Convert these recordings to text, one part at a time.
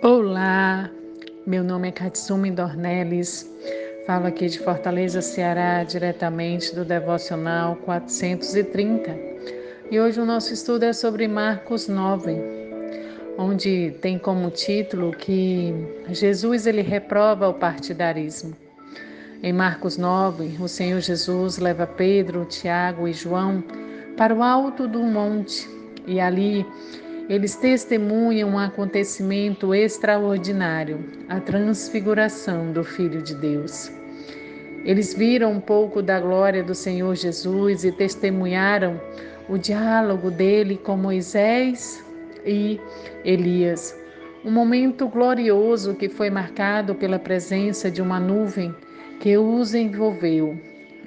Olá, meu nome é Katsumi Dornelles, falo aqui de Fortaleza, Ceará, diretamente do Devocional 430. E hoje o nosso estudo é sobre Marcos 9, onde tem como título que Jesus ele reprova o partidarismo. Em Marcos 9, o Senhor Jesus leva Pedro, Tiago e João para o alto do monte e ali eles testemunham um acontecimento extraordinário, a transfiguração do Filho de Deus. Eles viram um pouco da glória do Senhor Jesus e testemunharam o diálogo dele com Moisés e Elias. Um momento glorioso que foi marcado pela presença de uma nuvem que os envolveu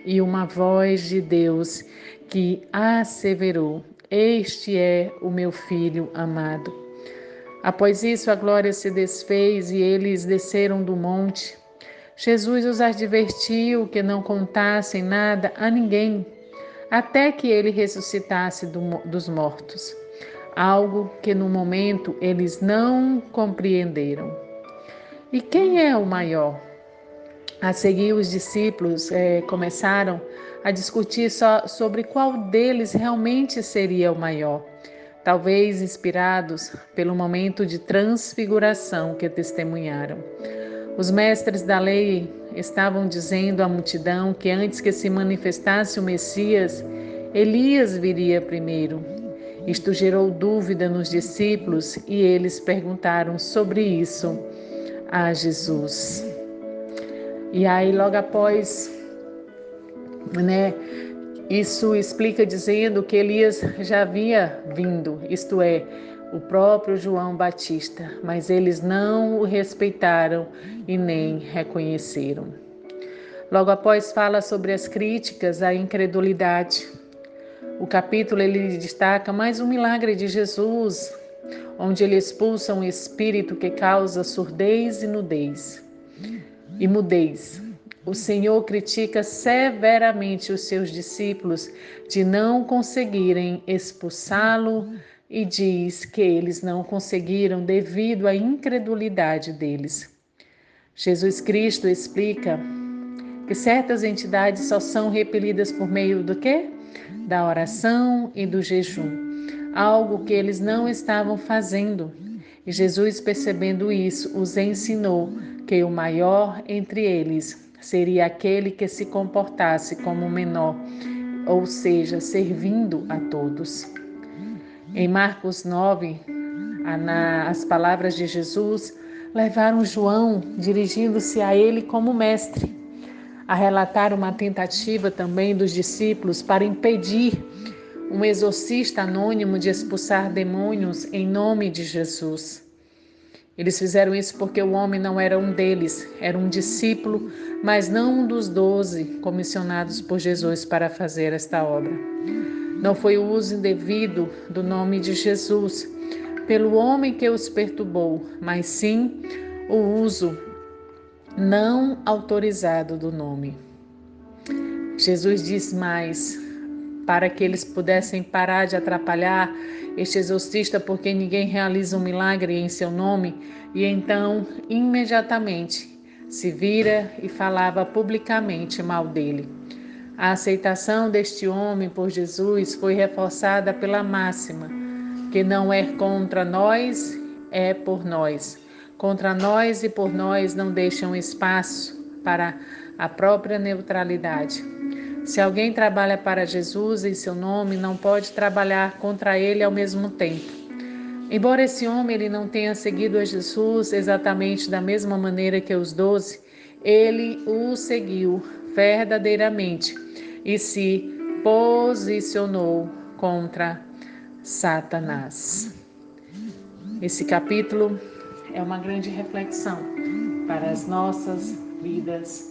e uma voz de Deus que asseverou: este é o meu filho amado. Após isso, a glória se desfez e eles desceram do monte. Jesus os advertiu que não contassem nada a ninguém, até que ele ressuscitasse do, dos mortos. Algo que no momento eles não compreenderam. E quem é o maior? A seguir, os discípulos é, começaram a discutir só sobre qual deles realmente seria o maior, talvez inspirados pelo momento de transfiguração que testemunharam. Os mestres da lei estavam dizendo à multidão que antes que se manifestasse o Messias, Elias viria primeiro. Isto gerou dúvida nos discípulos e eles perguntaram sobre isso a Jesus. E aí, logo após né? Isso explica dizendo que Elias já havia vindo, isto é, o próprio João Batista, mas eles não o respeitaram e nem reconheceram. Logo após fala sobre as críticas à incredulidade. O capítulo ele destaca mais um milagre de Jesus, onde ele expulsa um espírito que causa surdez e nudez e mudez. O Senhor critica severamente os seus discípulos de não conseguirem expulsá-lo e diz que eles não conseguiram devido à incredulidade deles. Jesus Cristo explica que certas entidades só são repelidas por meio do quê? Da oração e do jejum, algo que eles não estavam fazendo. E Jesus, percebendo isso, os ensinou que o maior entre eles seria aquele que se comportasse como menor, ou seja, servindo a todos. Em Marcos 9, as palavras de Jesus levaram João, dirigindo-se a ele como mestre, a relatar uma tentativa também dos discípulos para impedir um exorcista anônimo de expulsar demônios em nome de Jesus. Eles fizeram isso porque o homem não era um deles, era um discípulo, mas não um dos doze comissionados por Jesus para fazer esta obra. Não foi o uso indevido do nome de Jesus pelo homem que os perturbou, mas sim o uso não autorizado do nome. Jesus diz mais: para que eles pudessem parar de atrapalhar este exorcista, porque ninguém realiza um milagre em seu nome, e então, imediatamente, se vira e falava publicamente mal dele. A aceitação deste homem por Jesus foi reforçada pela máxima, que não é contra nós, é por nós. Contra nós e por nós não deixam espaço para a própria neutralidade. Se alguém trabalha para Jesus em seu nome, não pode trabalhar contra ele ao mesmo tempo. Embora esse homem ele não tenha seguido a Jesus exatamente da mesma maneira que os doze, ele o seguiu verdadeiramente e se posicionou contra Satanás. Esse capítulo é uma grande reflexão para as nossas vidas,